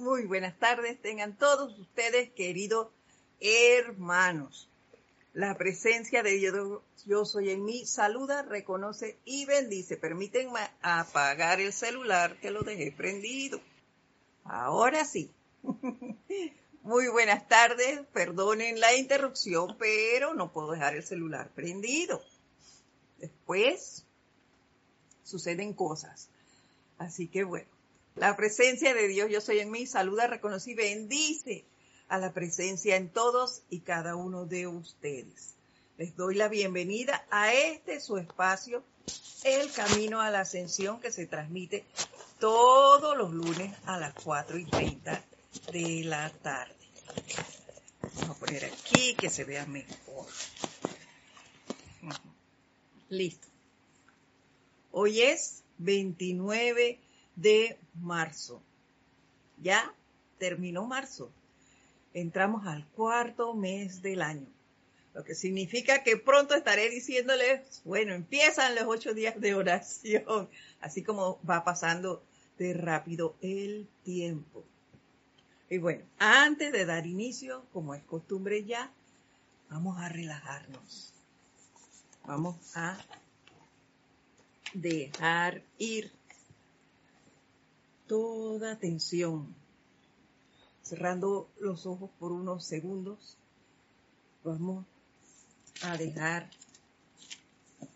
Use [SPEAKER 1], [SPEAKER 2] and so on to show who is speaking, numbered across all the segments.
[SPEAKER 1] Muy buenas tardes, tengan todos ustedes, queridos hermanos. La presencia de Dios, yo soy en mí, saluda, reconoce y bendice. Permítanme apagar el celular que lo dejé prendido. Ahora sí. Muy buenas tardes, perdonen la interrupción, pero no puedo dejar el celular prendido. Después suceden cosas. Así que bueno, la presencia de Dios, yo soy en mí, saluda, reconoce y bendice a la presencia en todos y cada uno de ustedes. Les doy la bienvenida a este su espacio, El Camino a la Ascensión, que se transmite todos los lunes a las 4 y 30 de la tarde. Vamos a poner aquí que se vea mejor. Listo. Hoy es 29 de marzo. Ya terminó marzo. Entramos al cuarto mes del año. Lo que significa que pronto estaré diciéndoles, bueno, empiezan los ocho días de oración, así como va pasando de rápido el tiempo. Y bueno, antes de dar inicio, como es costumbre ya, vamos a relajarnos. Vamos a dejar ir toda tensión. Cerrando los ojos por unos segundos, vamos a dejar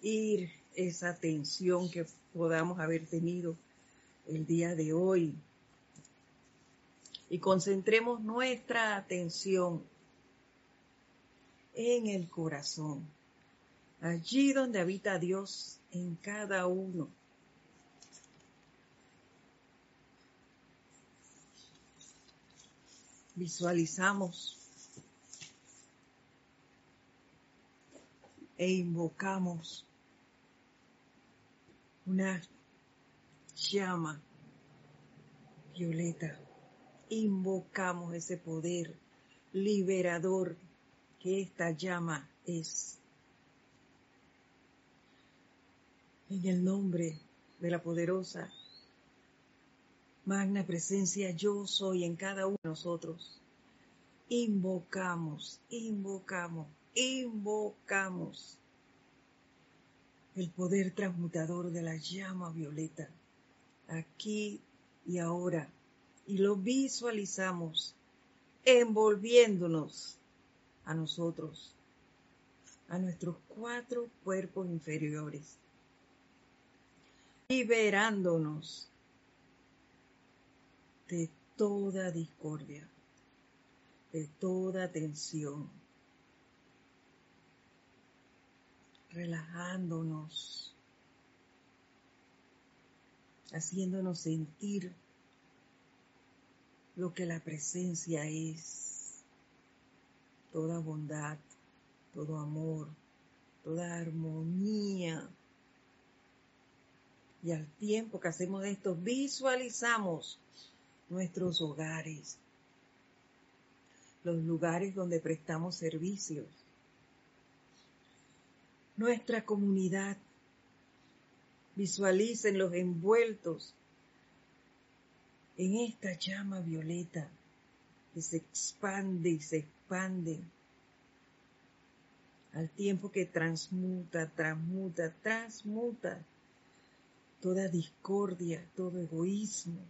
[SPEAKER 1] ir esa tensión que podamos haber tenido el día de hoy y concentremos nuestra atención en el corazón, allí donde habita Dios en cada uno. Visualizamos e invocamos una llama violeta invocamos ese poder liberador que esta llama es. En el nombre de la poderosa magna presencia yo soy en cada uno de nosotros. Invocamos, invocamos, invocamos el poder transmutador de la llama violeta, aquí y ahora y lo visualizamos envolviéndonos a nosotros, a nuestros cuatro cuerpos inferiores, liberándonos de toda discordia, de toda tensión, relajándonos, haciéndonos sentir lo que la presencia es, toda bondad, todo amor, toda armonía. Y al tiempo que hacemos esto, visualizamos nuestros hogares, los lugares donde prestamos servicios, nuestra comunidad. Visualicen los envueltos en esta llama violeta que se expande y se expande al tiempo que transmuta, transmuta, transmuta toda discordia, todo egoísmo,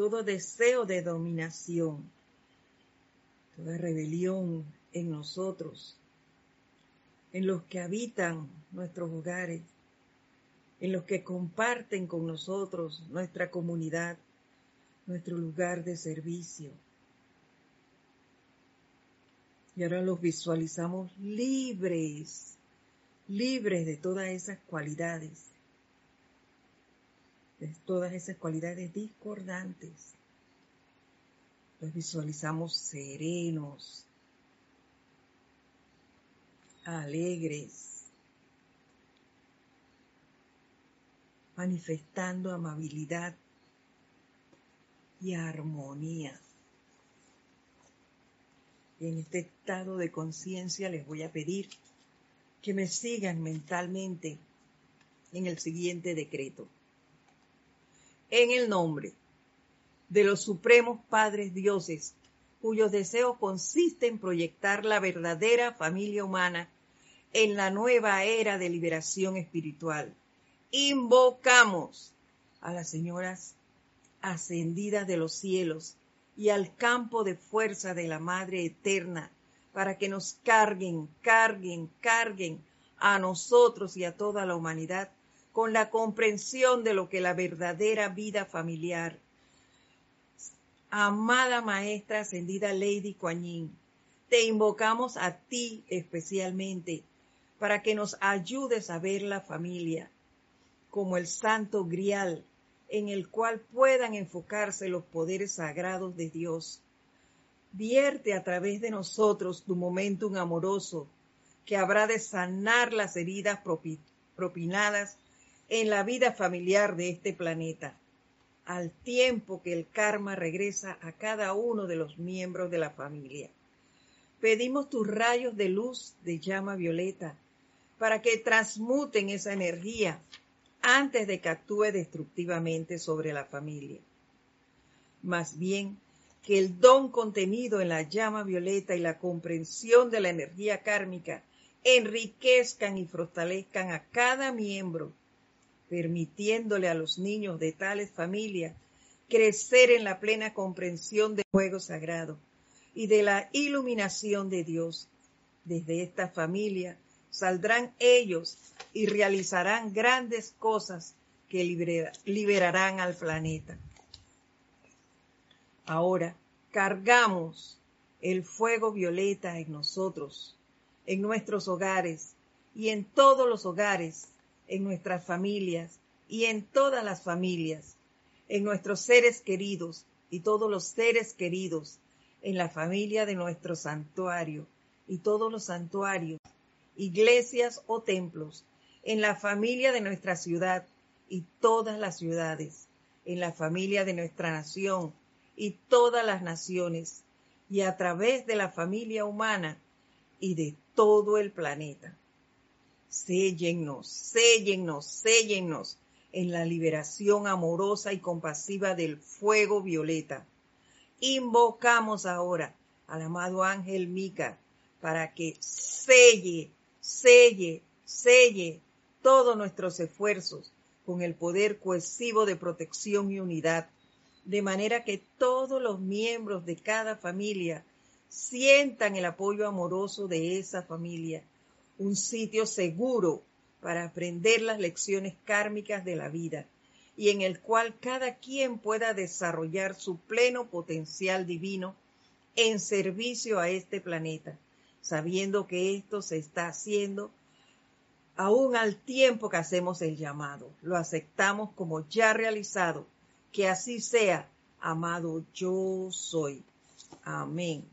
[SPEAKER 1] todo deseo de dominación, toda rebelión en nosotros, en los que habitan nuestros hogares, en los que comparten con nosotros nuestra comunidad, nuestro lugar de servicio. Y ahora los visualizamos libres, libres de todas esas cualidades, de todas esas cualidades discordantes. Los visualizamos serenos, alegres, manifestando amabilidad y armonía. En este estado de conciencia les voy a pedir que me sigan mentalmente en el siguiente decreto. En el nombre de los supremos padres dioses, cuyos deseos consisten en proyectar la verdadera familia humana en la nueva era de liberación espiritual. Invocamos a las señoras ascendidas de los cielos y al campo de fuerza de la Madre Eterna para que nos carguen, carguen, carguen a nosotros y a toda la humanidad con la comprensión de lo que la verdadera vida familiar. Amada Maestra Ascendida Lady Kuan te invocamos a ti especialmente para que nos ayudes a ver la familia como el santo grial en el cual puedan enfocarse los poderes sagrados de Dios. Vierte a través de nosotros tu momentum amoroso que habrá de sanar las heridas propinadas en la vida familiar de este planeta, al tiempo que el karma regresa a cada uno de los miembros de la familia. Pedimos tus rayos de luz de llama violeta para que transmuten esa energía antes de que actúe destructivamente sobre la familia. Más bien, que el don contenido en la llama violeta y la comprensión de la energía kármica enriquezcan y fortalezcan a cada miembro, permitiéndole a los niños de tales familias crecer en la plena comprensión del juego sagrado y de la iluminación de Dios. Desde esta familia saldrán ellos y realizarán grandes cosas que liberarán al planeta. Ahora cargamos el fuego violeta en nosotros en nuestros hogares y en todos los hogares, en nuestras familias y en todas las familias, en nuestros seres queridos y todos los seres queridos, en la familia de nuestro santuario y todos los santuarios, iglesias o templos, en la familia de nuestra ciudad y todas las ciudades, en la familia de nuestra nación y todas las naciones, y a través de la familia humana y de todo el planeta. Séllennos, séllennos, séllennos en la liberación amorosa y compasiva del fuego violeta. Invocamos ahora al amado ángel Mica para que selle, selle, selle todos nuestros esfuerzos con el poder cohesivo de protección y unidad, de manera que todos los miembros de cada familia sientan el apoyo amoroso de esa familia, un sitio seguro para aprender las lecciones kármicas de la vida y en el cual cada quien pueda desarrollar su pleno potencial divino en servicio a este planeta, sabiendo que esto se está haciendo aún al tiempo que hacemos el llamado. Lo aceptamos como ya realizado. Que así sea, amado yo soy. Amén.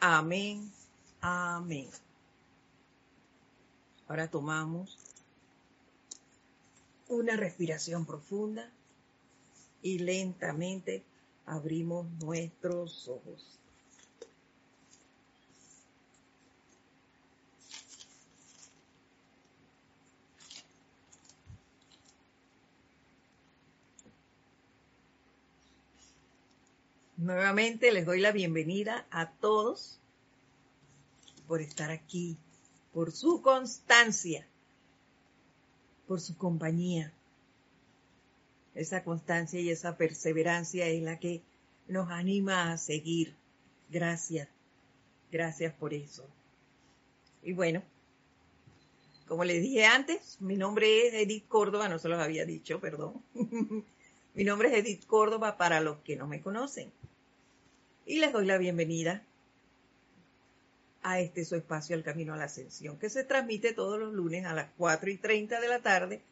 [SPEAKER 1] Amén. Amén. Ahora tomamos una respiración profunda y lentamente abrimos nuestros ojos. Nuevamente les doy la bienvenida a todos por estar aquí, por su constancia, por su compañía. Esa constancia y esa perseverancia es la que nos anima a seguir. Gracias, gracias por eso. Y bueno, como les dije antes, mi nombre es Edith Córdoba, no se los había dicho, perdón. mi nombre es Edith Córdoba para los que no me conocen y les doy la bienvenida a este su espacio El Camino a la Ascensión, que se transmite todos los lunes a las 4 y 30 de la tarde,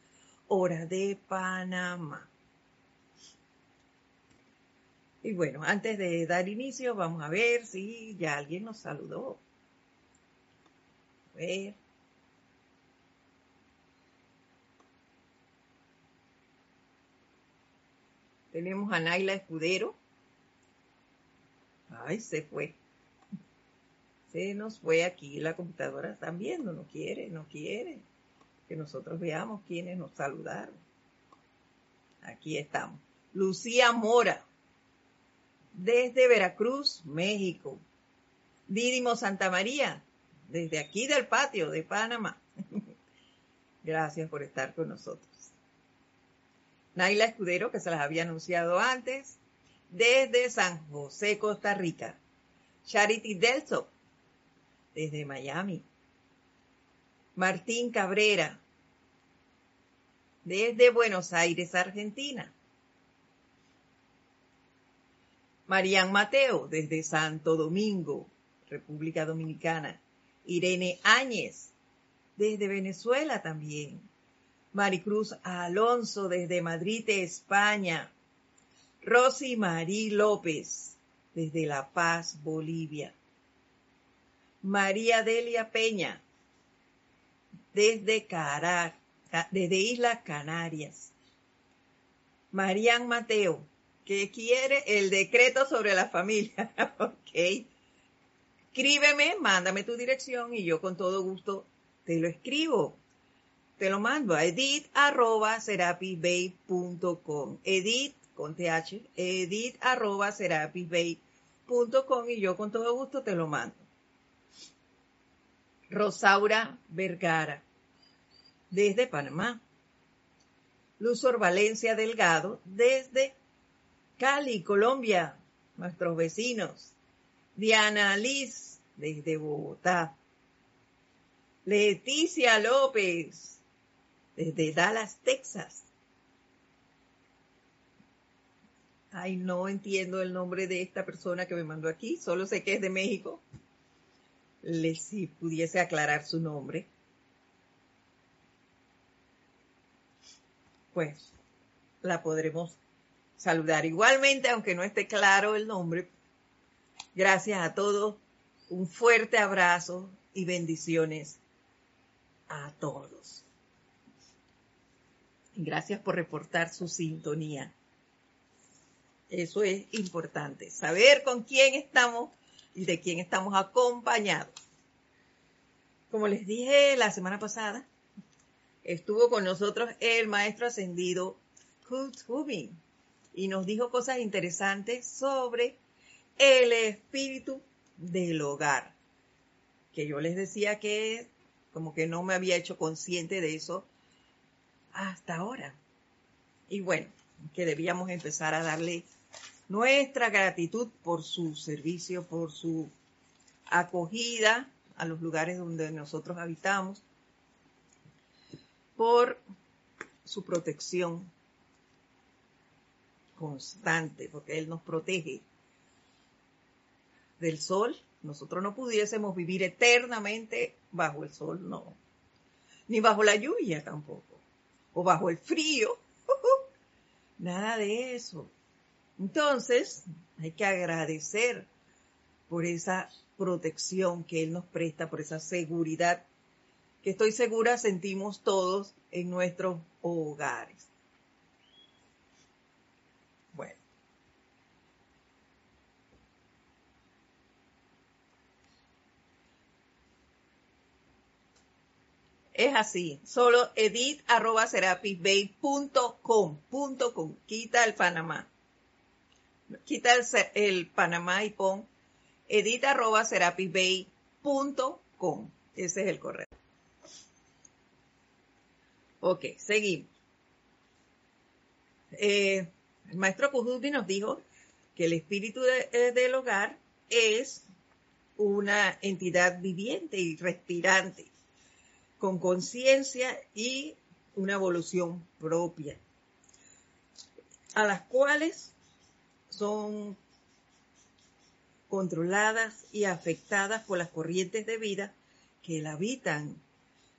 [SPEAKER 1] hora de Panamá. Y bueno, antes de dar inicio, vamos a ver si ya alguien nos saludó. A ver. Tenemos a Naila Escudero. Ay, se fue. Nos fue aquí la computadora. Están viendo, no quiere, no quiere. Que nosotros veamos quiénes nos saludaron. Aquí estamos. Lucía Mora. desde Veracruz, México. Dídimo Santa María, desde aquí del patio de Panamá. Gracias por estar con nosotros. Naila Escudero, que se las había anunciado antes, desde San José, Costa Rica. Charity Delso, desde Miami. Martín Cabrera, desde Buenos Aires, Argentina. Marian Mateo, desde Santo Domingo, República Dominicana. Irene Áñez, desde Venezuela también. Maricruz Alonso, desde Madrid, España. Rosy Marí López, desde La Paz, Bolivia. María Delia Peña, desde Caracas, desde Islas Canarias. Marian Mateo, que quiere el decreto sobre la familia. ok. Escríbeme, mándame tu dirección y yo con todo gusto te lo escribo. Te lo mando a edit arroba Edit con th, edit arroba y yo con todo gusto te lo mando. Rosaura Vergara, desde Panamá. Luzor Valencia Delgado, desde Cali, Colombia, nuestros vecinos. Diana Liz, desde Bogotá. Leticia López, desde Dallas, Texas. Ay, no entiendo el nombre de esta persona que me mandó aquí, solo sé que es de México. Le, si pudiese aclarar su nombre. Pues la podremos saludar igualmente, aunque no esté claro el nombre. Gracias a todos, un fuerte abrazo y bendiciones a todos. Gracias por reportar su sintonía. Eso es importante, saber con quién estamos y de quién estamos acompañados. Como les dije la semana pasada, estuvo con nosotros el maestro ascendido Kurt Hubin y nos dijo cosas interesantes sobre el espíritu del hogar, que yo les decía que como que no me había hecho consciente de eso hasta ahora. Y bueno, que debíamos empezar a darle nuestra gratitud por su servicio, por su acogida a los lugares donde nosotros habitamos, por su protección constante, porque Él nos protege del sol. Nosotros no pudiésemos vivir eternamente bajo el sol, no. Ni bajo la lluvia tampoco. O bajo el frío. Nada de eso. Entonces, hay que agradecer por esa protección que Él nos presta, por esa seguridad que estoy segura sentimos todos en nuestros hogares. Bueno. Es así, solo edit arroba quita el Panamá quita el, Panamá y pon edita. Ese es el correo. Ok, seguimos. Eh, el maestro Kujuti nos dijo que el espíritu eh, del hogar es una entidad viviente y respirante, con conciencia y una evolución propia, a las cuales son controladas y afectadas por las corrientes de vida que la habitan.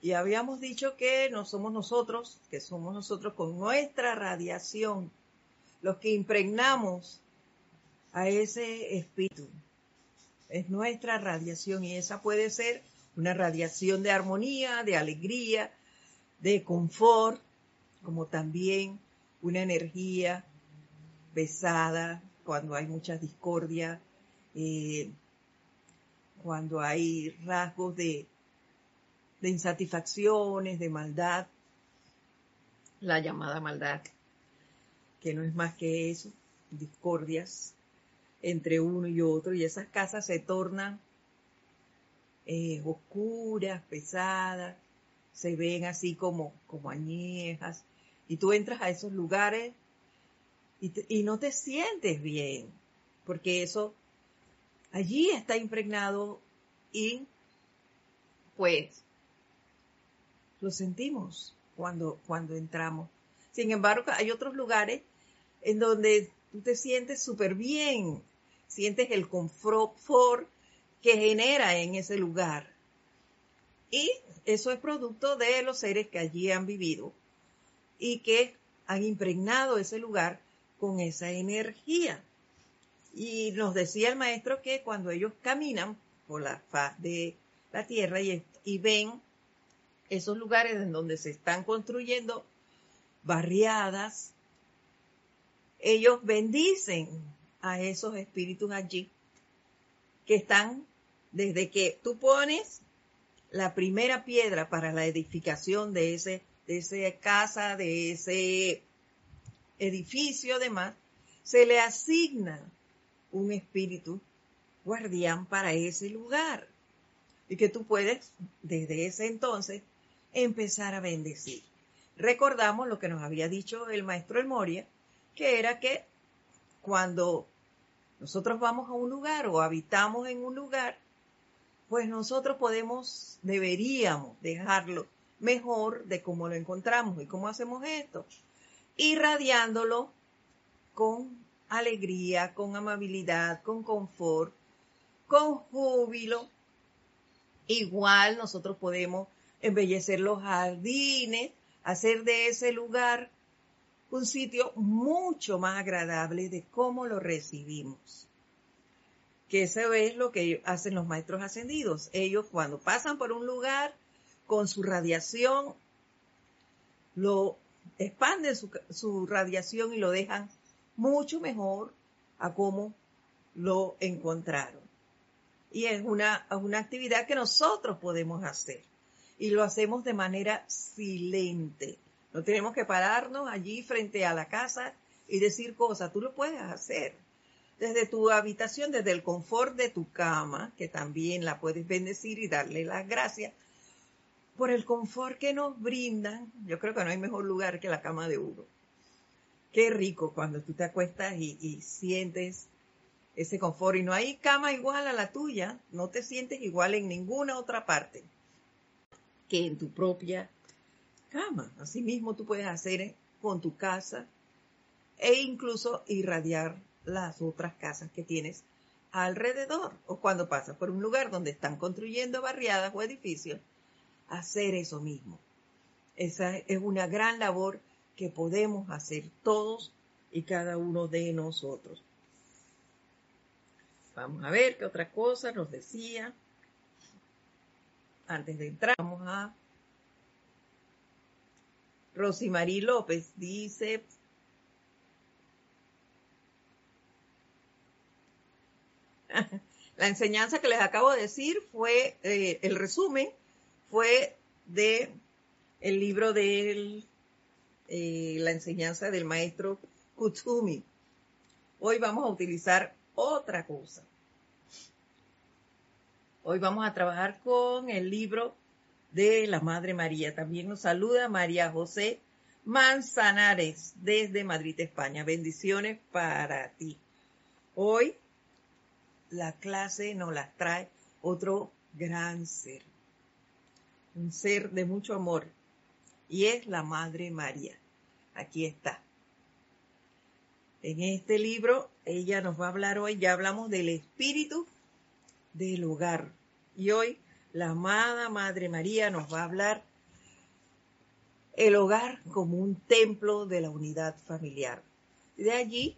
[SPEAKER 1] Y habíamos dicho que no somos nosotros, que somos nosotros con nuestra radiación los que impregnamos a ese espíritu. Es nuestra radiación y esa puede ser una radiación de armonía, de alegría, de confort, como también una energía pesada, cuando hay mucha discordia, eh, cuando hay rasgos de, insatisfacciones, de maldad, la llamada maldad, que no es más que eso, discordias, entre uno y otro y esas casas se tornan eh, oscuras, pesadas, se ven así como, como añejas y tú entras a esos lugares y, no te sientes bien, porque eso allí está impregnado y pues lo sentimos cuando, cuando entramos. Sin embargo, hay otros lugares en donde tú te sientes súper bien, sientes el confort que genera en ese lugar. Y eso es producto de los seres que allí han vivido y que han impregnado ese lugar con esa energía. Y nos decía el maestro que cuando ellos caminan por la faz de la tierra y, y ven esos lugares en donde se están construyendo barriadas, ellos bendicen a esos espíritus allí que están desde que tú pones la primera piedra para la edificación de ese de esa casa, de ese edificio, además, se le asigna un espíritu guardián para ese lugar. Y que tú puedes, desde ese entonces, empezar a bendecir. Recordamos lo que nos había dicho el maestro El Moria, que era que cuando nosotros vamos a un lugar o habitamos en un lugar, pues nosotros podemos, deberíamos dejarlo mejor de cómo lo encontramos y cómo hacemos esto, irradiándolo con alegría, con amabilidad, con confort, con júbilo. Igual nosotros podemos embellecer los jardines, hacer de ese lugar un sitio mucho más agradable de cómo lo recibimos. Que eso es lo que hacen los maestros ascendidos. Ellos cuando pasan por un lugar con su radiación, lo expanden su, radiación y lo dejan mucho mejor a cómo lo encontraron. Y es una, una actividad que nosotros podemos hacer. Y lo hacemos de manera silente no tenemos que pararnos allí frente a la casa y decir cosas. Tú lo puedes hacer desde tu habitación, desde el confort de tu cama, que también la puedes bendecir y darle las gracias por el confort que nos brindan. Yo creo que no hay mejor lugar que la cama de uno. Qué rico cuando tú te acuestas y, y sientes ese confort. Y no hay cama igual a la tuya, no te sientes igual en ninguna otra parte que en tu propia cama. Asimismo, tú puedes hacer con tu casa e incluso irradiar las otras casas que tienes alrededor o cuando pasas por un lugar donde están construyendo barriadas o edificios, hacer eso mismo. Esa es una gran labor que podemos hacer todos y cada uno de nosotros. Vamos a ver qué otra cosa nos decía. Antes de entrar, vamos a Rosimarí López dice, la enseñanza que les acabo de decir fue, eh, el resumen fue de el libro de eh, la enseñanza del maestro Kutsumi. Hoy vamos a utilizar otra cosa. Hoy vamos a trabajar con el libro de la Madre María. También nos saluda María José Manzanares desde Madrid, España. Bendiciones para ti. Hoy la clase nos las trae otro gran ser, un ser de mucho amor, y es la Madre María. Aquí está. En este libro ella nos va a hablar hoy, ya hablamos del espíritu del hogar, y hoy la amada Madre María nos va a hablar el hogar como un templo de la unidad familiar. De allí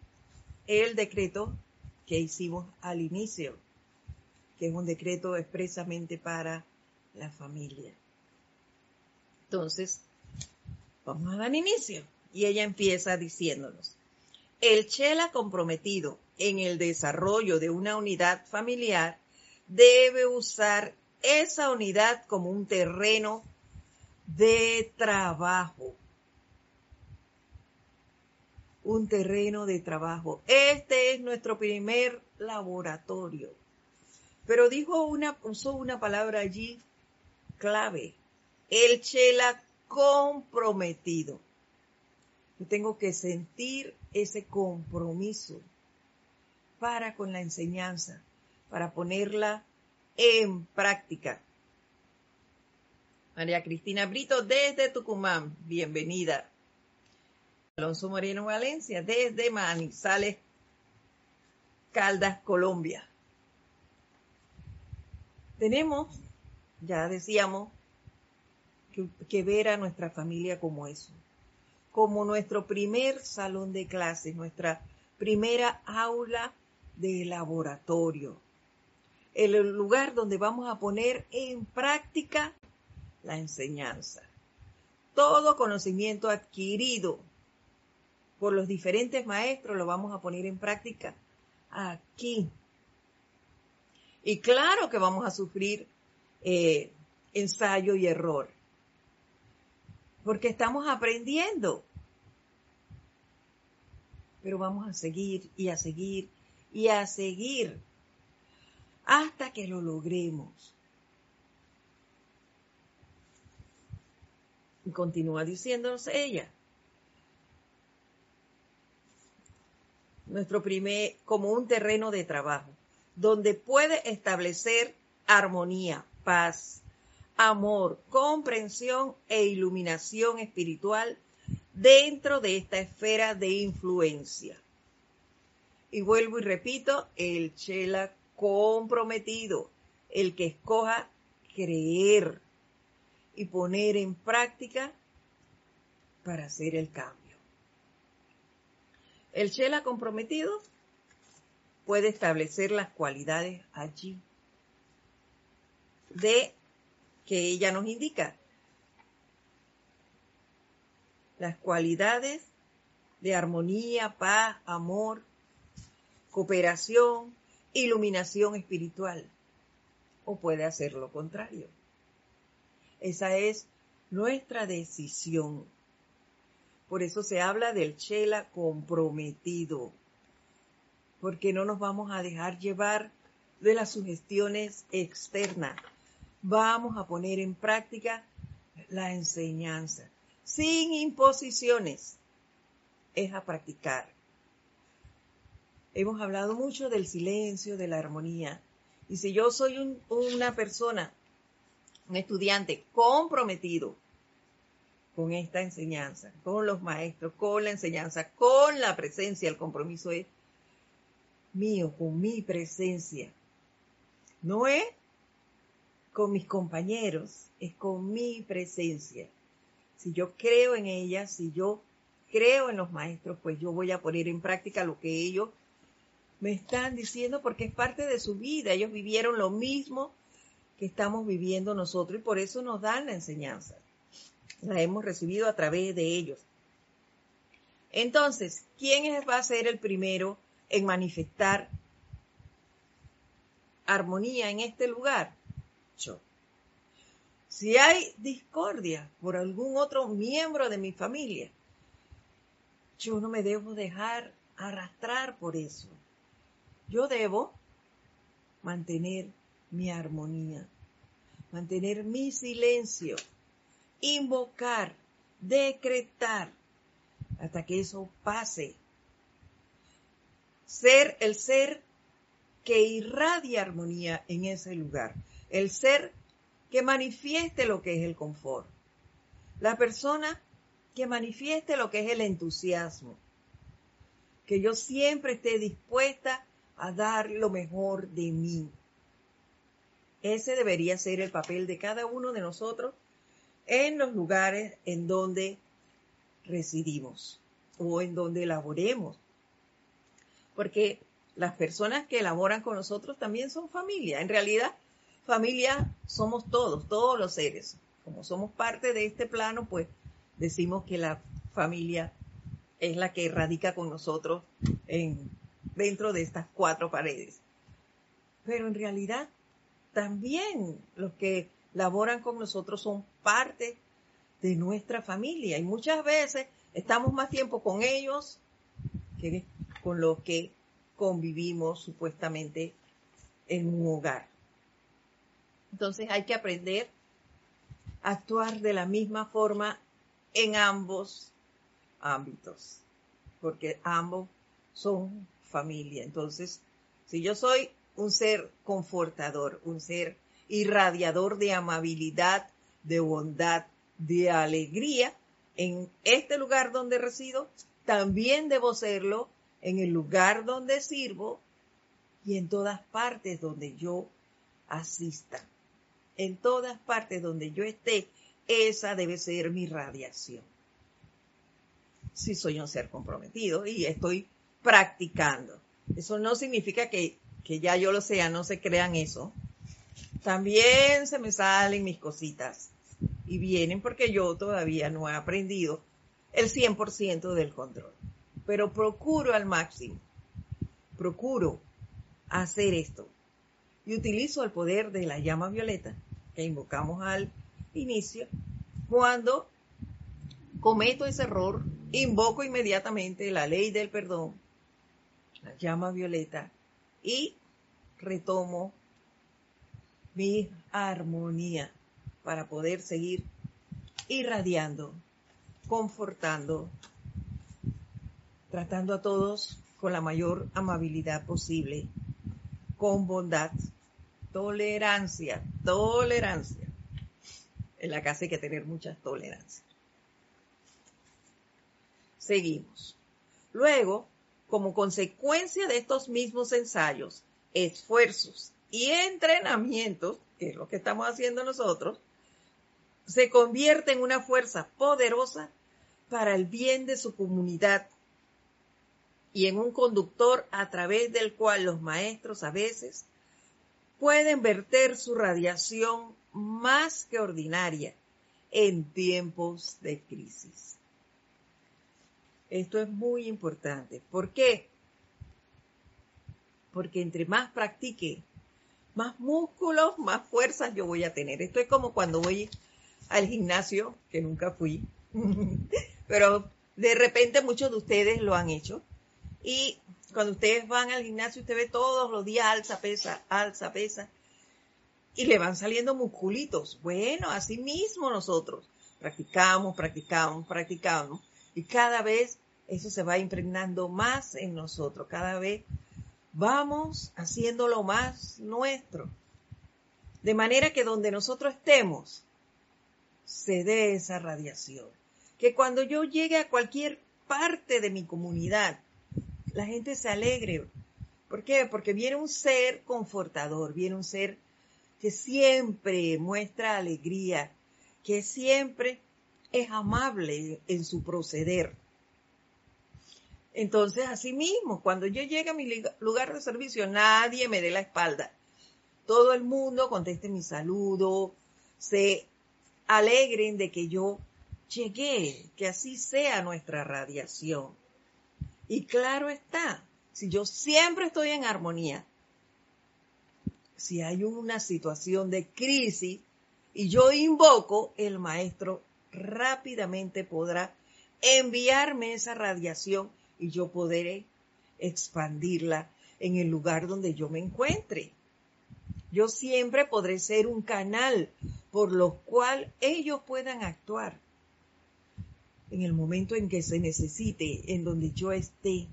[SPEAKER 1] el decreto que hicimos al inicio, que es un decreto expresamente para la familia. Entonces, vamos a dar inicio. Y ella empieza diciéndonos, el Chela comprometido en el desarrollo de una unidad familiar debe usar esa unidad como un terreno de trabajo. un terreno de trabajo. Este es nuestro primer laboratorio. Pero dijo una, usó una palabra allí clave. El chela comprometido. Yo tengo que sentir ese compromiso para con la enseñanza, para ponerla en práctica. María Cristina Brito desde Tucumán, bienvenida. Alonso Moreno Valencia desde Manizales, Caldas, Colombia. Tenemos, ya decíamos, que, ver a nuestra familia como eso, como nuestro primer salón de clases, nuestra primera aula de laboratorio, el lugar donde vamos a poner en práctica la enseñanza. Todo conocimiento adquirido por los diferentes maestros lo vamos a poner en práctica aquí. Y claro que vamos a sufrir eh, ensayo y error, porque estamos aprendiendo. Pero vamos a seguir y a seguir y a seguir hasta que lo logremos. Y continúa diciéndonos ella. Nuestro primer, como un terreno de trabajo, donde puede establecer armonía, paz, amor, comprensión e iluminación espiritual dentro de esta esfera de influencia. Y vuelvo y repito, el chela comprometido, el que escoja creer y poner en práctica para hacer el cambio. El Chela comprometido puede establecer las cualidades allí de que ella nos indica. Las cualidades de armonía, paz, amor, cooperación, iluminación espiritual. O puede hacer lo contrario. Esa es nuestra decisión. Por eso se habla del chela comprometido, porque no nos vamos a dejar llevar de las sugestiones externas. Vamos a poner en práctica la enseñanza, sin imposiciones. Es a practicar. Hemos hablado mucho del silencio, de la armonía. Y si yo soy una persona un estudiante comprometido con esta enseñanza, con los maestros, con la enseñanza, con la presencia, el compromiso es mío, con mi presencia. No es con mis compañeros, es con mi presencia. Si yo creo en ella, si yo creo en los maestros, pues yo voy a poner en práctica lo que ellos me están diciendo porque es parte de su vida. Ellos vivieron lo mismo que estamos viviendo nosotros y por eso nos dan la enseñanza. La hemos recibido a través de ellos. Entonces, ¿quién va a ser el primero en manifestar armonía en este lugar? Si hay discordia por algún otro miembro de mi familia, yo no me debo dejar arrastrar por eso. Yo debo mantener mi armonía, mantener mi silencio, invocar, decretar, hasta que eso pase. Ser el ser que irradia armonía en ese lugar, el ser que manifieste lo que es el confort, la persona que manifieste lo que es el entusiasmo, que yo siempre esté dispuesta a dar lo mejor de mí, ese debería ser el papel de cada uno de nosotros en los lugares en donde residimos o en donde laboremos. Porque las personas que laboran con nosotros también son familia. En realidad, familia somos todos, todos los seres. Como somos parte de este plano, pues decimos que la familia es la que radica con nosotros en, dentro de estas cuatro paredes. Pero en realidad también los que laboran con nosotros son parte de nuestra familia y muchas veces estamos más tiempo con ellos que, con los que convivimos supuestamente en un hogar. Entonces hay que aprender a actuar de la misma forma en ambos ámbitos, porque ambos son familia. Entonces, si yo soy un ser confortador, un ser irradiador de amabilidad, de bondad, de alegría, en este lugar donde resido, también debo serlo en el lugar donde sirvo y en todas partes donde yo asista. En todas partes donde yo esté, esa debe ser mi radiación. Si soy un ser comprometido y estoy practicando. Eso no significa que, que ya yo lo sea, no se crean eso. También se me salen mis cositas y vienen porque yo todavía no he aprendido el 100% del control. Pero procuro al máximo, procuro hacer esto. Y utilizo el poder de la llama violeta que invocamos al inicio. Cuando cometo ese error, invoco inmediatamente la ley del perdón, la llama violeta, y retomo mi armonía para poder seguir irradiando, confortando, tratando a todos con la mayor amabilidad posible, con bondad, tolerancia, tolerancia. En la casa hay que tener mucha tolerancia. Seguimos. Luego, como consecuencia de estos mismos ensayos, esfuerzos y entrenamientos, que es lo que estamos haciendo nosotros, se convierte en una fuerza poderosa para el bien de su comunidad y en un conductor a través del cual los maestros a veces pueden verter su radiación más que ordinaria en tiempos de crisis. Esto es muy importante. ¿Por qué? Porque entre más practique, más músculos, más fuerzas yo voy a tener. Esto es como cuando voy al gimnasio, que nunca fui, pero de repente muchos de ustedes lo han hecho. Y cuando ustedes van al gimnasio, usted ve todos los días alza, pesa, alza, pesa, y le van saliendo musculitos. Bueno, así mismo nosotros practicamos, practicamos, practicamos, y cada vez eso se va impregnando más en nosotros, cada vez vamos haciéndolo más nuestro. De manera que donde nosotros estemos, se dé esa radiación. Que cuando yo llegue a cualquier parte de mi comunidad, la gente se alegre. ¿Por qué? Porque viene un ser confortador, viene un ser que siempre muestra alegría, que siempre es amable en su proceder. Entonces, así mismo, cuando yo llegue a mi lugar de servicio, nadie me dé la espalda. Todo el mundo conteste mi saludo, se alegren de que yo llegué, que así sea nuestra radiación. Y claro está, si yo siempre estoy en armonía, si hay una situación de crisis y yo invoco, el maestro rápidamente podrá enviarme esa radiación y yo podré expandirla en el lugar donde yo me encuentre. Yo siempre podré ser un canal por lo cual ellos puedan actuar en el momento en que se necesite, en donde yo esté.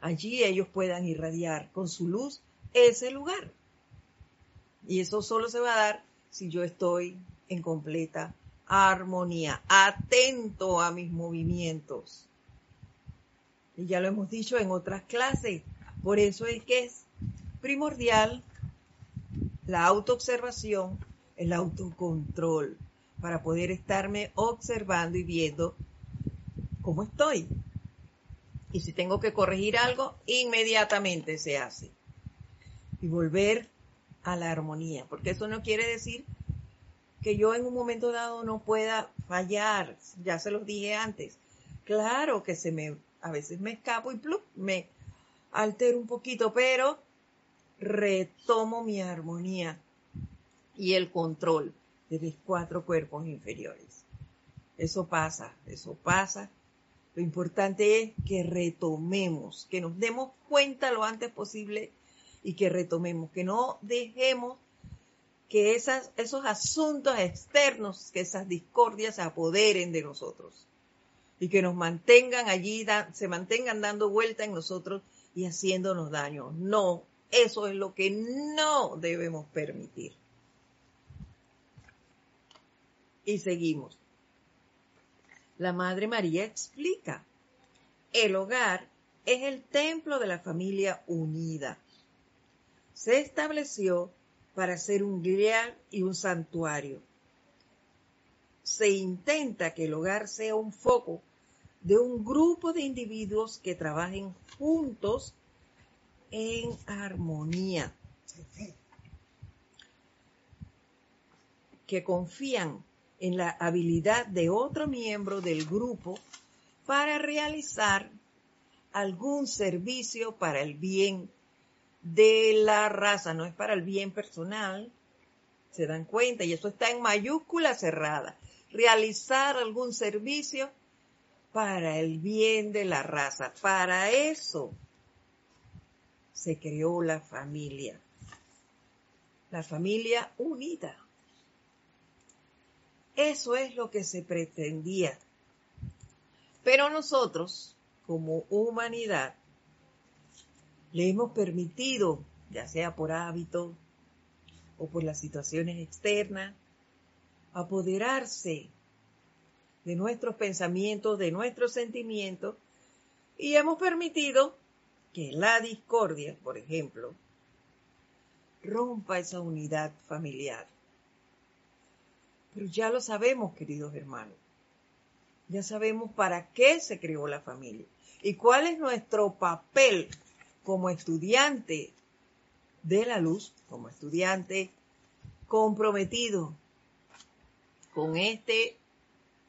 [SPEAKER 1] Allí ellos puedan irradiar con su luz ese lugar. Y eso solo se va a dar si yo estoy en completa armonía, atento a mis movimientos. Y ya lo hemos dicho en otras clases. Por eso es que es primordial la autoobservación, el autocontrol, para poder estarme observando y viendo cómo estoy. Y si tengo que corregir algo, inmediatamente se hace. Y volver a la armonía, porque eso no quiere decir que yo en un momento dado no pueda fallar, ya se los dije antes. Claro que se me a veces me escapo y me altero un poquito, pero retomo mi armonía y el control de mis cuatro cuerpos inferiores. Eso pasa, eso pasa Lo importante es que retomemos, que nos demos cuenta lo antes posible y que retomemos, que no dejemos que esos asuntos externos, que esas discordias se apoderen de nosotros y que nos mantengan allí, se mantengan dando vuelta en nosotros y haciéndonos daño. No, eso es lo que no debemos permitir. Y seguimos. La Madre María explica, el hogar es el templo de la familia unida. Se estableció para ser un guía y un santuario. Se intenta que el hogar sea un foco de un grupo de individuos que trabajen juntos en armonía, que confían en la habilidad de otro miembro del grupo para realizar algún servicio para el bien de la raza, no es para el bien personal, se dan cuenta, y eso está en mayúscula cerrada, realizar algún servicio para el bien de la raza. Para eso se creó la familia, la familia unida. Eso es lo que se pretendía. Pero nosotros, como humanidad, le hemos permitido, ya sea por hábito o por las situaciones externas, apoderarse de nuestros pensamientos, de nuestros sentimientos, y hemos permitido que la discordia, por ejemplo, rompa esa unidad familiar. Pero ya lo sabemos, queridos hermanos. Ya sabemos para qué se creó la familia y cuál es nuestro papel como estudiante de la luz, como estudiante comprometido con este,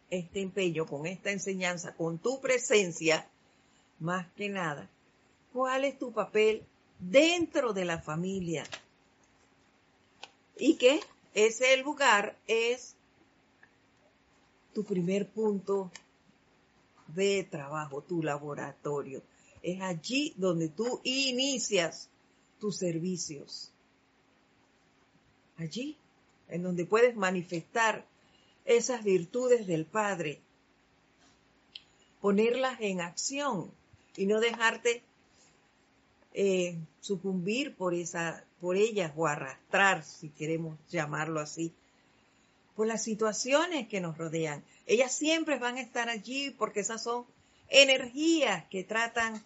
[SPEAKER 1] este empeño, con esta enseñanza, con tu presencia, más que nada, cuál es tu papel dentro de la familia. Y que ese lugar es tu primer punto de trabajo, tu laboratorio. Es allí donde tú inicias tus servicios. Allí, en donde puedes manifestar esas virtudes del Padre, ponerlas en acción y no dejarte eh, sucumbir por, esa, por ellas o arrastrar, si queremos llamarlo así, por las situaciones que nos rodean. Ellas siempre van a estar allí porque esas son energías que tratan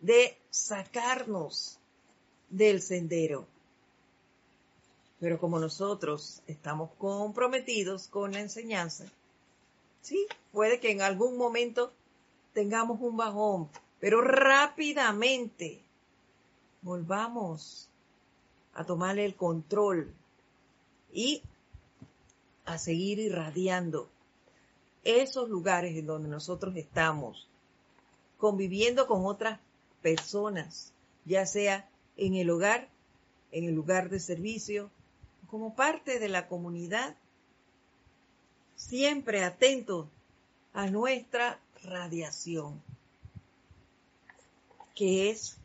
[SPEAKER 1] de sacarnos del sendero. Pero como nosotros estamos comprometidos con la enseñanza, sí, puede que en algún momento tengamos un bajón, pero rápidamente volvamos a tomar el control y a seguir irradiando esos lugares en donde nosotros estamos, conviviendo con otras personas, ya sea en el hogar, en el lugar de servicio, como parte de la comunidad, siempre atento a nuestra radiación, que es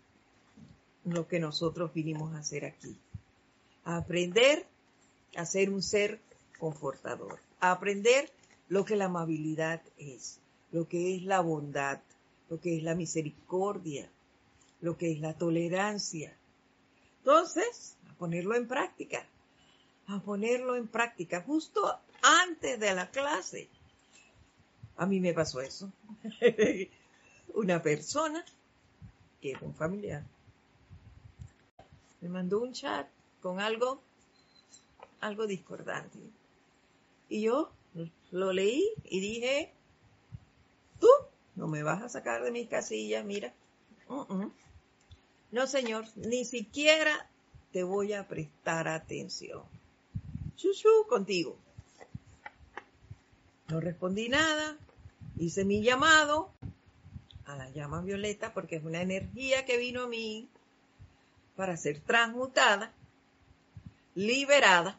[SPEAKER 1] lo que nosotros vinimos a hacer aquí. A aprender a ser un ser confortador. A aprender lo que la amabilidad es, lo que es la bondad, lo que es la misericordia, lo que es la tolerancia. Entonces, a ponerlo en práctica, a ponerlo en práctica justo antes de la clase. A mí me pasó eso. Una persona que es un familiar me mandó un chat con algo, algo discordante. Y yo lo leí y dije, tú no me vas a sacar de mis casillas, mira. No, señor, ni siquiera te voy a prestar atención. Chuchu, contigo. No respondí nada, hice mi llamado a la llama violeta porque es una energía que vino a mí para ser transmutada, liberada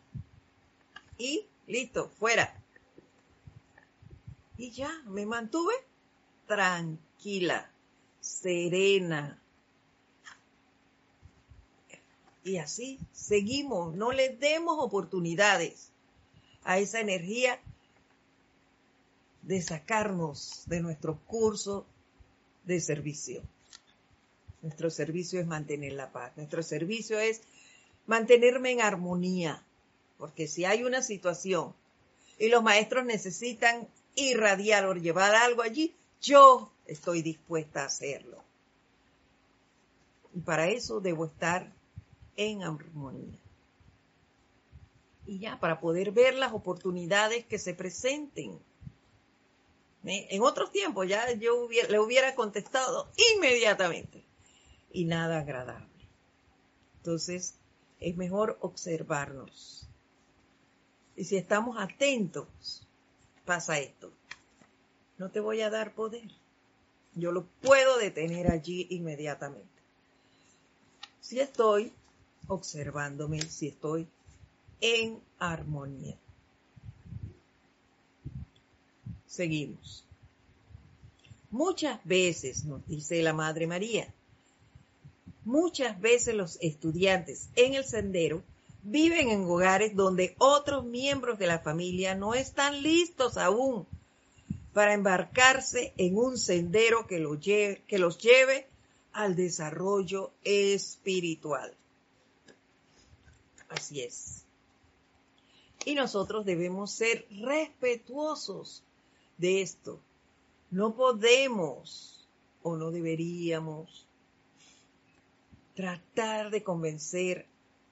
[SPEAKER 1] y listo, fuera. Y ya, me mantuve tranquila, serena. Y así seguimos, no le demos oportunidades a esa energía de sacarnos de nuestro curso de servicio. Nuestro servicio es mantener la paz, nuestro servicio es mantenerme en armonía, porque si hay una situación y los maestros necesitan irradiar o llevar algo allí, yo estoy dispuesta a hacerlo. Y para eso debo estar en armonía. Y ya, para poder ver las oportunidades que se presenten. ¿Eh? En otros tiempos ya yo le hubiera contestado inmediatamente. Y nada agradable. Entonces, es mejor observarnos. Y si estamos atentos, pasa esto. No te voy a dar poder. Yo lo puedo detener allí inmediatamente. Si estoy observándome, si estoy en armonía. Seguimos. Muchas veces, nos dice la Madre María, muchas veces los estudiantes en el sendero viven en hogares donde otros miembros de la familia no están listos aún para embarcarse en un sendero que, que los lleve al desarrollo espiritual. Así es. Y nosotros debemos ser respetuosos de esto. No podemos o no deberíamos tratar de convencer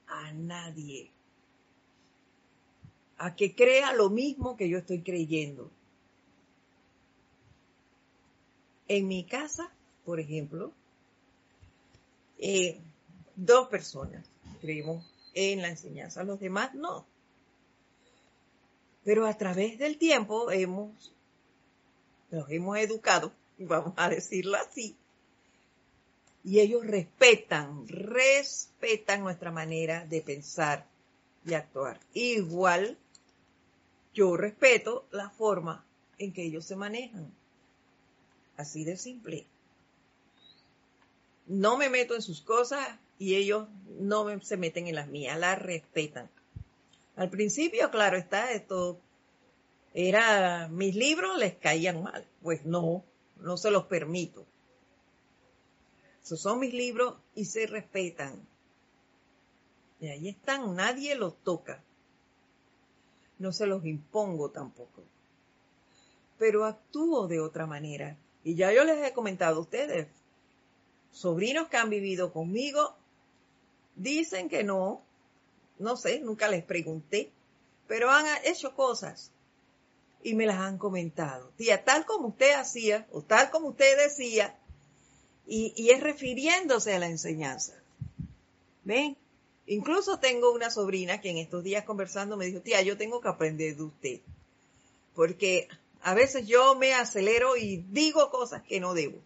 [SPEAKER 1] a nadie a que crea lo mismo que yo estoy creyendo. En mi casa, por ejemplo, eh, dos personas creemos en la enseñanza, los demás no. Pero a través del tiempo hemos, los hemos educado, vamos a decirlo así, y ellos respetan, respetan nuestra manera de pensar y actuar. Igual yo respeto la forma en que ellos se manejan. Así de simple. No me meto en sus cosas y ellos no se meten en las mías, las respetan. Al principio, claro está, esto era, mis libros les caían mal. Pues no, no se los permito. Esos son mis libros y se respetan. Y ahí están, nadie los toca. No se los impongo tampoco. Pero actúo de otra manera. Y ya yo les he comentado a ustedes, sobrinos que han vivido conmigo dicen que no, no sé, nunca les pregunté, pero han hecho cosas y me las han comentado. Tía, tal como usted hacía o tal como usted decía, y, es refiriéndose a la enseñanza. ¿Ven? Incluso tengo una sobrina que en estos días conversando me dijo, tía, yo tengo que aprender de usted. Porque a veces yo me acelero y digo cosas que no debo.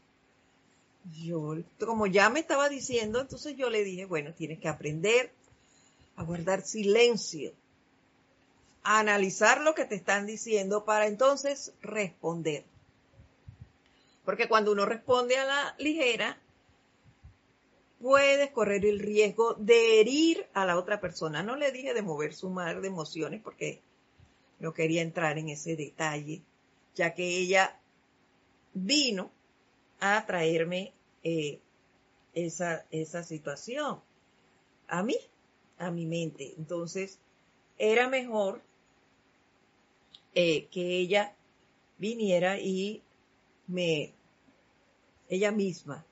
[SPEAKER 1] Yo, como ya me estaba diciendo, entonces yo le dije, bueno, tienes que aprender a guardar silencio, a analizar lo que te están diciendo para entonces responder. Porque cuando uno responde a la ligera, puedes correr el riesgo de herir a la otra persona. No le dije de mover su mar de emociones porque no quería entrar en ese detalle, ya que ella vino a traerme eh, esa, esa situación a mí, a mi mente. Entonces, era mejor eh, que ella viniera y me, ella misma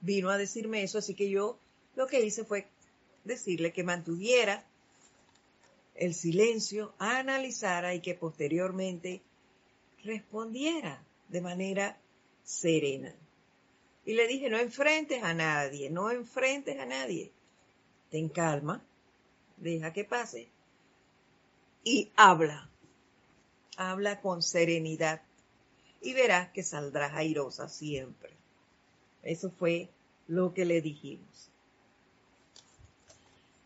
[SPEAKER 1] vino a decirme eso, así que yo lo que hice fue decirle que mantuviera el silencio, analizara y que posteriormente respondiera de manera serena. Y le dije, no enfrentes a nadie, no enfrentes a nadie. Ten calma, deja que pase y habla habla con serenidad y verás que saldrás airosa siempre. Eso fue lo que le dijimos.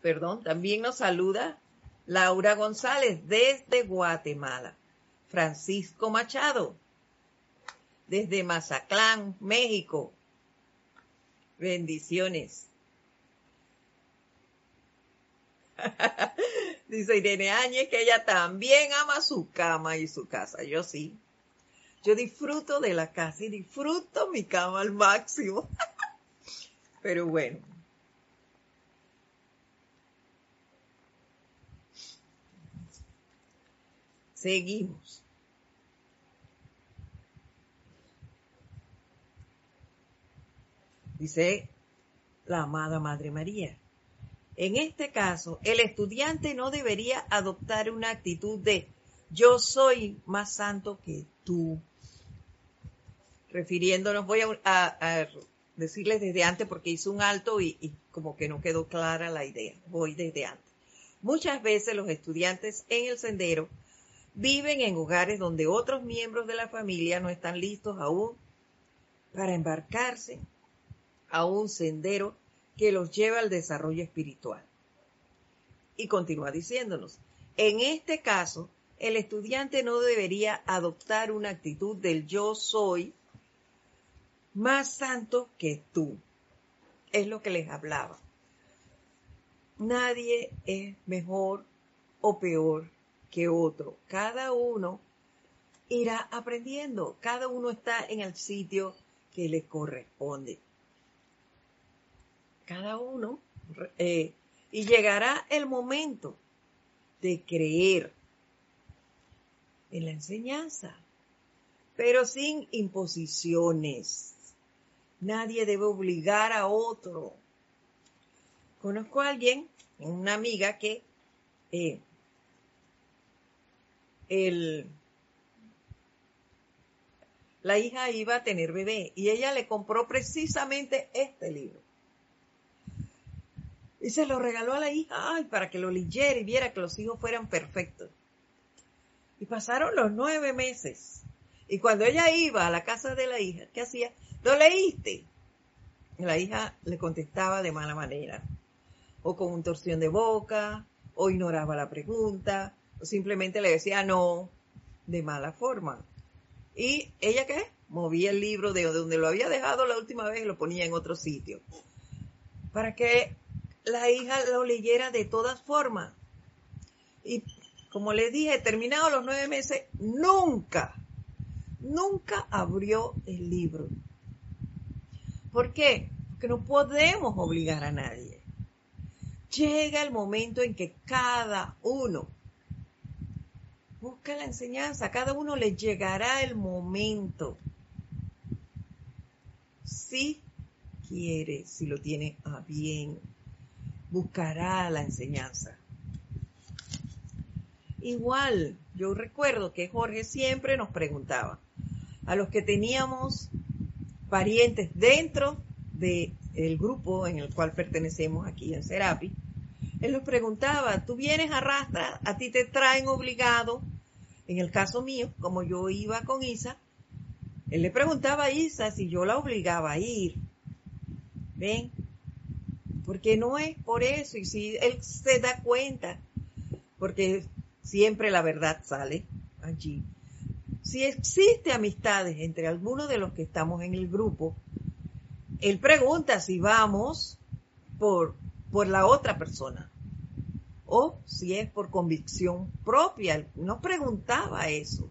[SPEAKER 1] Perdón, también nos saluda Laura González desde Guatemala. Francisco Machado desde Mazatlán, México. Bendiciones. Dice Irene Áñez que ella también ama su cama y su casa. Yo sí. Yo disfruto de la casa y disfruto mi cama al máximo. Pero bueno. Seguimos. Dice la amada Madre María. En este caso, el estudiante no debería adoptar una actitud de yo soy más santo que tú. Refiriéndonos, voy a, decirles desde antes porque hice un alto y, y como que no quedó clara la idea. Voy desde antes. Muchas veces los estudiantes en el sendero viven en hogares donde otros miembros de la familia no están listos aún para embarcarse a un sendero que los lleva al desarrollo espiritual. Y continúa diciéndonos, en este caso, el estudiante no debería adoptar una actitud del yo soy más santo que tú. Es lo que les hablaba. Nadie es mejor o peor que otro. Cada uno irá aprendiendo. Cada uno está en el sitio que le corresponde cada uno, eh, y llegará el momento de creer en la enseñanza, pero sin imposiciones. Nadie debe obligar a otro. Conozco a alguien, una amiga que eh, el, la hija iba a tener bebé y ella le compró precisamente este libro. Y se lo regaló a la hija, ay, para que lo leyera y viera que los hijos fueran perfectos. Y pasaron los nueve meses. Y cuando ella iba a la casa de la hija, ¿qué hacía? ¿Lo leíste? la hija le contestaba de mala manera. O con un torsión de boca, o ignoraba la pregunta, o simplemente le decía no, de mala forma. ¿Y ella qué? Movía el libro de donde lo había dejado la última vez y lo ponía en otro sitio. Para que la hija lo leyera de todas formas. Y como les dije, terminados los nueve meses, nunca, nunca abrió el libro. ¿Por qué? Porque no podemos obligar a nadie. Llega el momento en que cada uno busca la enseñanza, cada uno le llegará el momento. Si quiere, si lo tiene a bien buscará la enseñanza. Igual, yo recuerdo que Jorge siempre nos preguntaba, a los que teníamos parientes dentro del grupo en el cual pertenecemos aquí en Serapi, él nos preguntaba, tú vienes a rastra, a ti te traen obligado, en el caso mío, como yo iba con Isa, él le preguntaba a Isa si yo la obligaba a ir. ¿Ven? Porque no es por eso, y si él se da cuenta, porque siempre la verdad sale allí. Si existe amistades entre algunos de los que estamos en el grupo, él pregunta si vamos por, por la otra persona o si es por convicción propia. No preguntaba eso.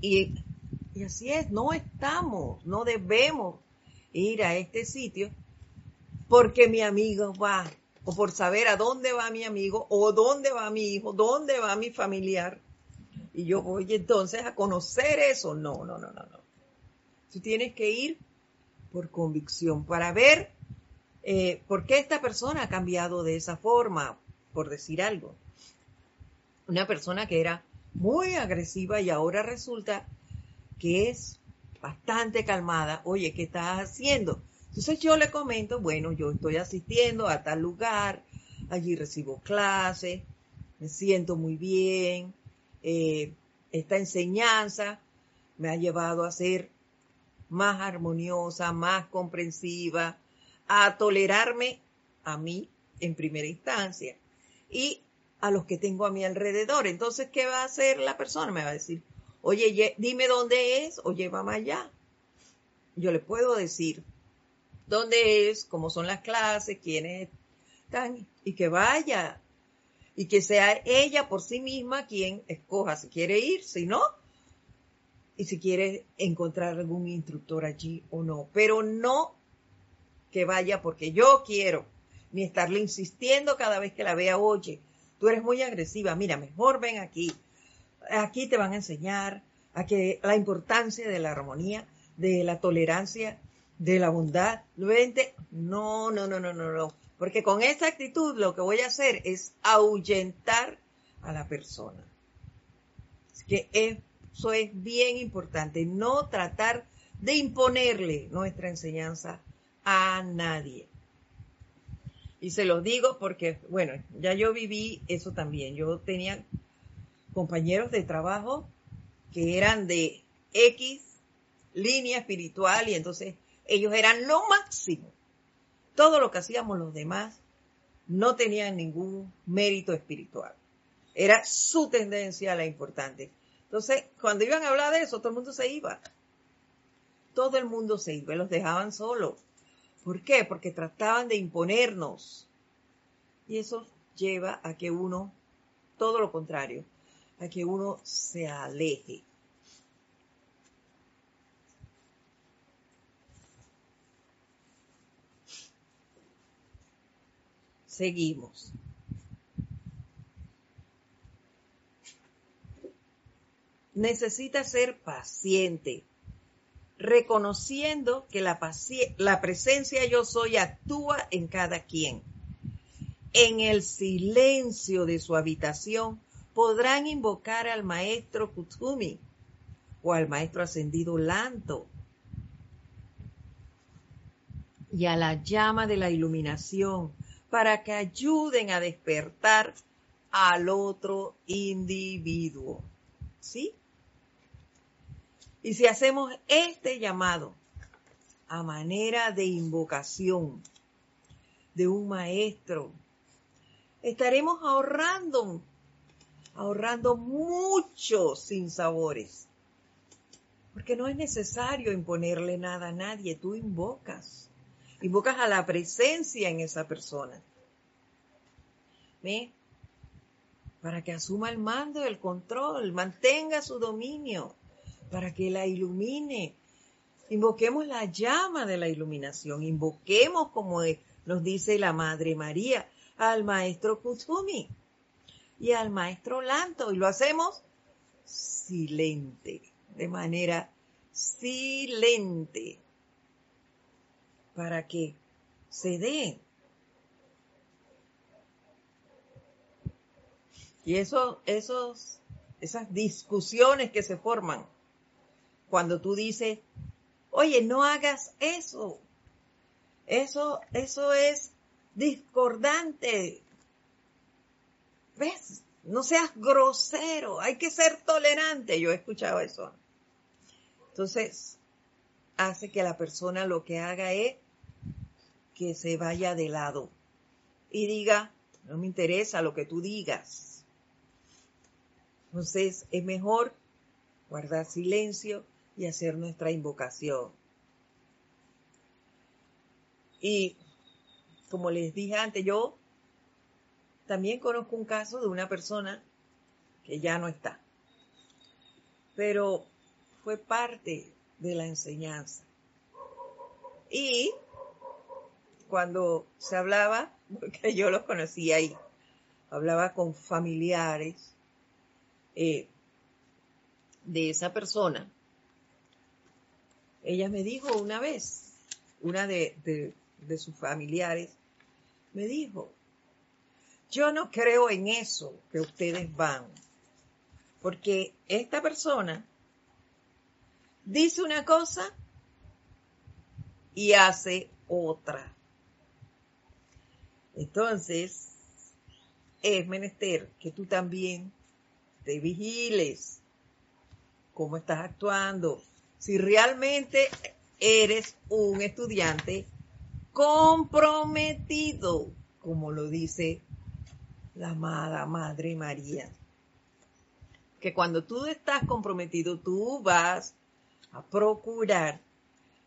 [SPEAKER 1] Y, y así es, no estamos, no debemos ir a este sitio porque mi amigo va, o por saber a dónde va mi amigo, o dónde va mi hijo, dónde va mi familiar. Y yo voy entonces a conocer eso. No, no, no, no, no. Tú tienes que ir por convicción, para ver eh, por qué esta persona ha cambiado de esa forma, por decir algo. Una persona que era muy agresiva y ahora resulta que es bastante calmada, oye, ¿qué estás haciendo? Entonces yo le comento, bueno, yo estoy asistiendo a tal lugar, allí recibo clases, me siento muy bien, eh, esta enseñanza me ha llevado a ser más armoniosa, más comprensiva, a tolerarme a mí en primera instancia y a los que tengo a mi alrededor. Entonces, ¿qué va a hacer la persona? Me va a decir, Oye, dime dónde es o llévame allá. Yo le puedo decir dónde es, cómo son las clases, quiénes están y que vaya y que sea ella por sí misma quien escoja si quiere ir, si no, y si quiere encontrar algún instructor allí o no, pero no que vaya porque yo quiero, ni estarle insistiendo cada vez que la vea, oye, tú eres muy agresiva, mira, mejor ven aquí, aquí te van a enseñar a que la importancia de la armonía, de la tolerancia, de la bondad, no, no, no, no, no, no, porque con esa actitud lo que voy a hacer es ahuyentar a la persona. Que eso es bien importante, no tratar de imponerle nuestra enseñanza a nadie. Y se los digo porque, bueno, ya yo viví eso también. Yo tenía compañeros de trabajo que eran de X línea espiritual y entonces ellos eran lo máximo todo lo que hacíamos los demás no tenía ningún mérito espiritual. Era su tendencia la importante. Entonces, cuando iban a hablar de eso, todo el mundo se iba. Todo el mundo se iba, los dejaban solos. ¿Por qué? Porque trataban de imponernos. Y eso lleva a que uno, todo lo contrario, a que uno se aleje. Seguimos. Necesita ser paciente, reconociendo que la, la presencia yo soy actúa en cada quien. En el silencio de su habitación podrán invocar al maestro Kutsumi o al maestro ascendido Lanto y a la llama de la iluminación para que ayuden a despertar al otro individuo. ¿Sí? Y si hacemos este llamado a manera de invocación de un maestro, estaremos ahorrando, ahorrando muchos sinsabores. Porque no es necesario imponerle nada a nadie, tú invocas invocas a la presencia en esa persona. ¿Ve? Para que asuma el mando, el control, mantenga su dominio, para que la ilumine. Invoquemos la llama de la iluminación, invoquemos, como nos dice la Madre María, al Maestro Kusumi y al Maestro Lanto, y lo hacemos silente, de manera silente para que se den. Y eso, esos, esas discusiones que se forman cuando tú dices, oye, no hagas eso. Eso, eso es discordante. ¿Ves? No seas grosero, hay que ser tolerante. Yo he escuchado eso. Entonces, hace que la persona lo que haga es que se vaya de lado y diga, no me interesa lo que tú digas. Entonces es mejor guardar silencio y hacer nuestra invocación. Y como les dije antes, yo también conozco un caso de una persona que ya no está, pero fue parte de la enseñanza. Y cuando se hablaba, porque yo los conocía ahí, hablaba con familiares eh, de esa persona, ella me dijo una vez, una de, de sus familiares, me dijo, yo no creo en eso que ustedes van, porque esta persona dice una cosa y hace otra. Entonces, es menester que tú también te vigiles cómo estás actuando. Si realmente eres un estudiante comprometido, como lo dice la amada Madre María. que cuando tú estás comprometido, tú vas a procurar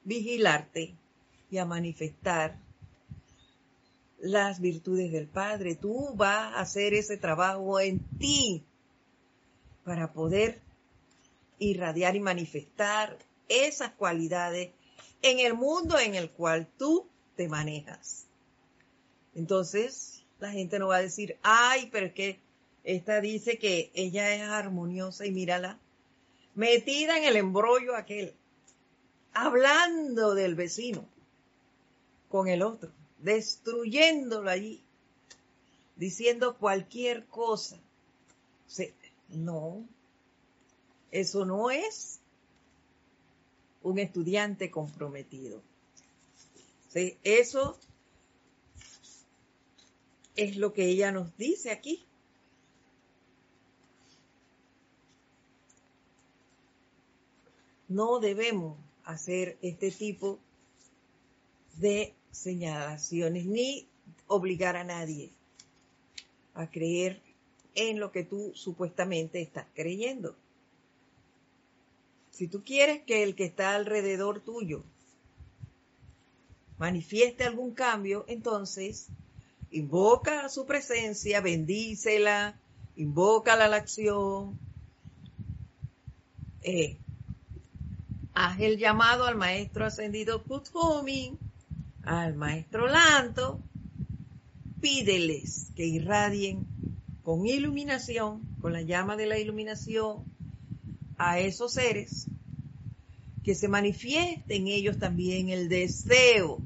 [SPEAKER 1] vigilarte y a manifestar las virtudes del Padre. Tú vas a hacer ese trabajo en ti para poder irradiar y manifestar esas cualidades en el mundo en el cual tú te manejas. Entonces, la gente no va a decir, ay, pero es que esta dice que ella es armoniosa y mírala, metida en el embrollo aquel, hablando del vecino con el otro, destruyéndolo allí, diciendo cualquier cosa. no, eso no es un estudiante comprometido. Eso es lo que ella nos dice aquí. No debemos hacer este tipo de señalaciones ni obligar a nadie a creer en lo que tú supuestamente estás creyendo. Si tú quieres que el que está alrededor tuyo manifieste algún cambio, entonces invoca a su presencia, bendícela, invócala a la acción, eh, haz el llamado al maestro ascendido Kuthumi, al maestro Lanto, pídeles que irradien con iluminación, con la llama de la iluminación, a esos seres, que se manifieste en ellos también el deseo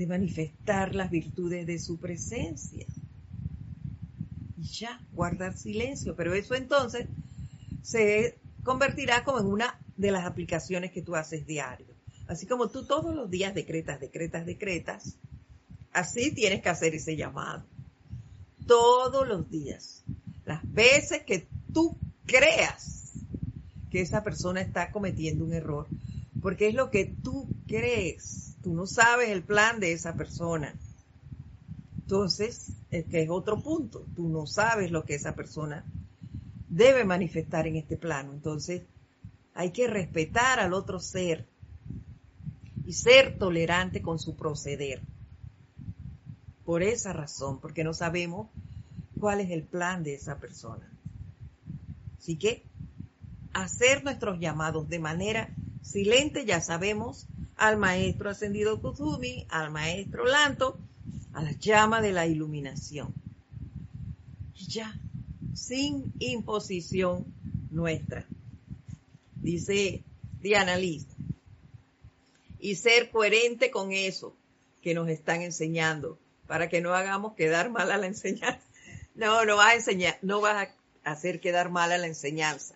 [SPEAKER 1] de manifestar las virtudes de su presencia. Y ya, guardar silencio. Pero eso entonces se convertirá como en una de las aplicaciones que tú haces diario. Así como tú todos los días decretas, decretas, decretas, así tienes que hacer ese llamado. Todos los días. Las veces que tú creas que esa persona está cometiendo un error, porque es lo que tú crees Tú no sabes el plan de esa persona. Entonces, es que es otro punto. Tú no sabes lo que esa persona debe manifestar en este plano. Entonces, hay que respetar al otro ser y ser tolerante con su proceder. Por esa razón, porque no sabemos cuál es el plan de esa persona. Así que hacer nuestros llamados de manera silente, ya sabemos al maestro ascendido Kuzumi, al maestro Lanto, a la llama de la iluminación. Y ya, sin imposición nuestra. Dice Diana Liz. Y ser coherente con eso que nos están enseñando, para que no hagamos quedar mal a la enseñanza. No, no vas a enseñar, no vas a hacer quedar mal a la enseñanza.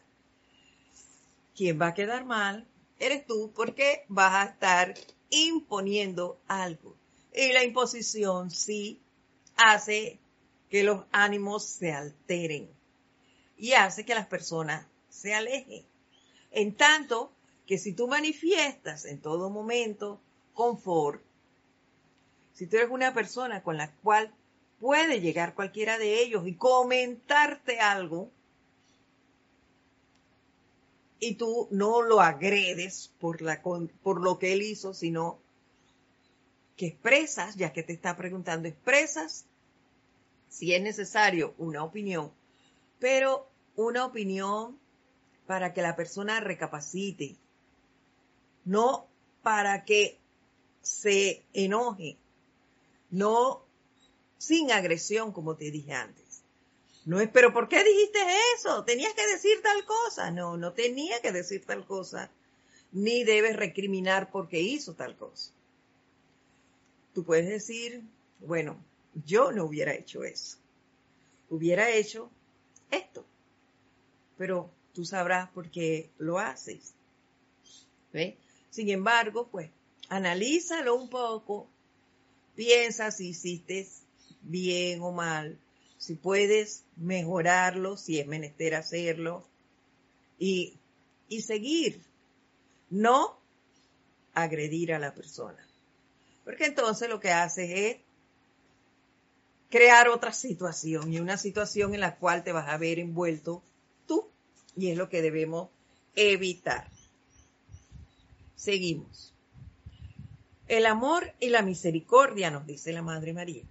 [SPEAKER 1] ¿Quién va a quedar mal eres tú porque vas a estar imponiendo algo. Y la imposición sí hace que los ánimos se alteren y hace que las personas se alejen. En tanto que si tú manifiestas en todo momento confort, si tú eres una persona con la cual puede llegar cualquiera de ellos y comentarte algo, y tú no lo agredes por, la, por lo que él hizo, sino que expresas, ya que te está preguntando, expresas si es necesario una opinión, pero una opinión para que la persona recapacite, no para que se enoje, no sin agresión, como te dije antes. No es, pero ¿por qué dijiste eso? Tenías que decir tal cosa. No, no tenía que decir tal cosa. Ni debes recriminar porque hizo tal cosa. Tú puedes decir, bueno, yo no hubiera hecho eso. Hubiera hecho esto. Pero tú sabrás por qué lo haces. ¿Ve? Sin embargo, pues, analízalo un poco. Piensa si hiciste bien o mal si puedes mejorarlo, si es menester hacerlo, y, y seguir, no agredir a la persona. Porque entonces lo que haces es crear otra situación y una situación en la cual te vas a ver envuelto tú y es lo que debemos evitar. Seguimos. El amor y la misericordia, nos dice la Madre María.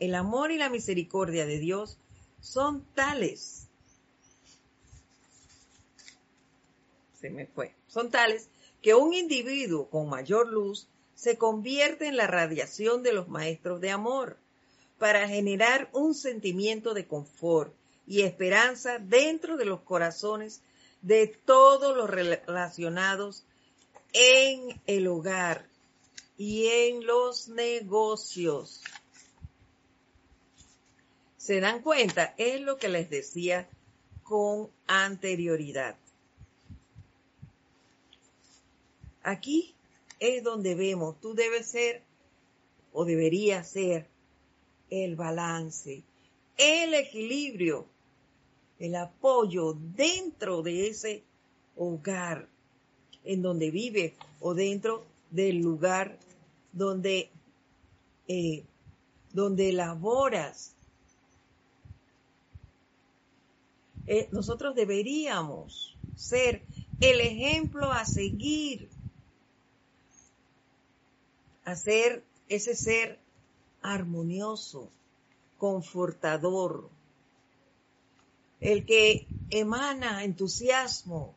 [SPEAKER 1] El amor y la misericordia de Dios son tales. Se me fue. Son tales que un individuo con mayor luz se convierte en la radiación de los maestros de amor para generar un sentimiento de confort y esperanza dentro de los corazones de todos los relacionados en el hogar y en los negocios. ¿Se dan cuenta? Es lo que les decía con anterioridad. Aquí es donde vemos, tú debes ser o debería ser el balance, el equilibrio, el apoyo dentro de ese hogar en donde vive o dentro del lugar donde, eh, donde laboras. Eh, nosotros deberíamos ser el ejemplo a seguir, a ser ese ser armonioso, confortador, el que emana entusiasmo,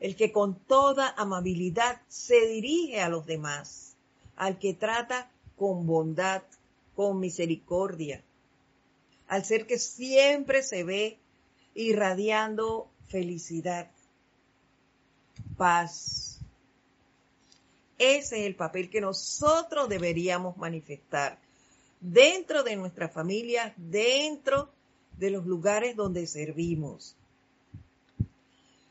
[SPEAKER 1] el que con toda amabilidad se dirige a los demás, al que trata con bondad, con misericordia, al ser que siempre se ve irradiando felicidad, paz. Ese es el papel que nosotros deberíamos manifestar dentro de nuestra familia, dentro de los lugares donde servimos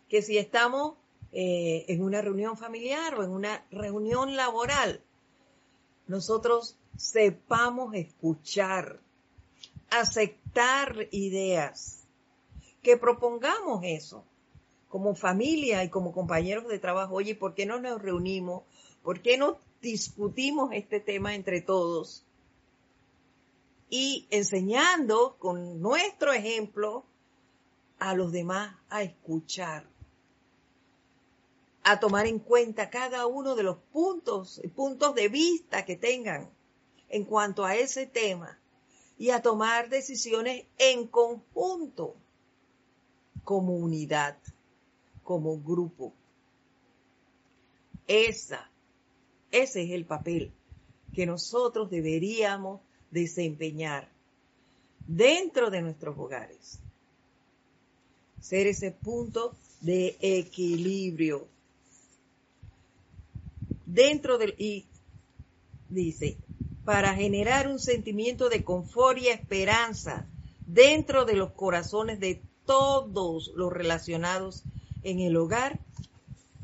[SPEAKER 1] que si estamos eh, en una reunión familiar o en una reunión laboral, nosotros sepamos escuchar, aceptar ideas, que propongamos eso como familia y como compañeros de trabajo. Oye, ¿por qué no nos reunimos? ¿Por qué no discutimos este tema entre todos? Y enseñando con nuestro ejemplo a los demás a escuchar a tomar en cuenta cada uno de los puntos, puntos de vista que tengan en cuanto a ese tema y a tomar decisiones en conjunto, como unidad, como grupo. Esa, ese es el papel que nosotros deberíamos desempeñar dentro de nuestros hogares. Ser ese punto de equilibrio dentro del, y dice, para generar un sentimiento de confort y esperanza dentro de los corazones de todos los relacionados en el hogar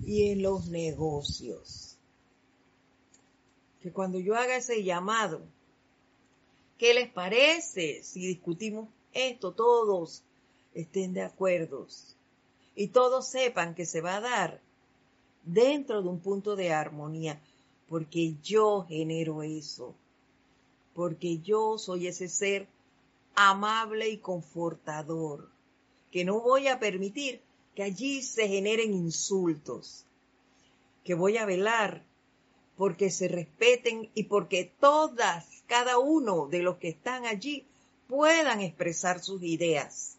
[SPEAKER 1] y en los negocios. Que cuando yo haga ese llamado, ¿qué les parece si discutimos esto? Todos estén de acuerdo y todos sepan que se va a dar dentro de un punto de armonía, porque yo genero eso, porque yo soy ese ser amable y confortador, que no voy a permitir que allí se generen insultos, que voy a velar porque se respeten y porque todas, cada uno de los que están allí puedan expresar sus ideas.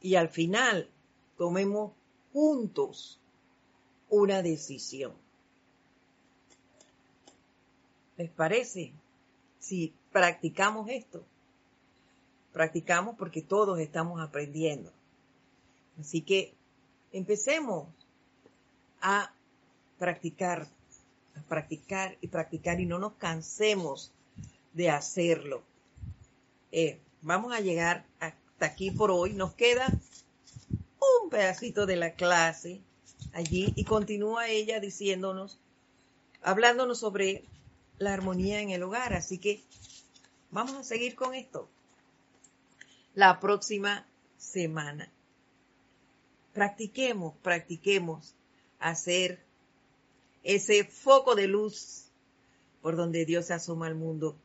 [SPEAKER 1] Y al final tomemos juntos una decisión. ¿Les parece? Si practicamos esto, practicamos porque todos estamos aprendiendo. Así que empecemos a practicar, a practicar y practicar y no nos cansemos de hacerlo. Eh, vamos a llegar hasta aquí por hoy. Nos queda un pedacito de la clase allí y continúa ella diciéndonos, hablándonos sobre la armonía en el hogar. Así que vamos a seguir con esto la próxima semana. Practiquemos, practiquemos hacer ese foco de luz por donde Dios se asoma al mundo,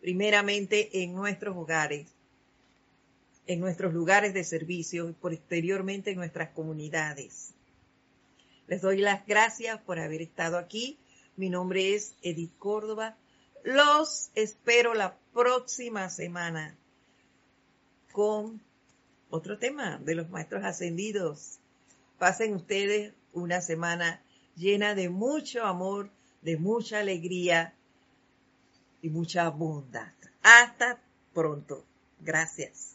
[SPEAKER 1] primeramente en nuestros hogares, en nuestros lugares de servicio y posteriormente en nuestras comunidades. Les doy las gracias por haber estado aquí. Mi nombre es Edith Córdoba. Los espero la próxima semana con otro tema de los maestros ascendidos. Pasen ustedes una semana llena de mucho amor, de mucha alegría y mucha bondad. Hasta pronto. Gracias.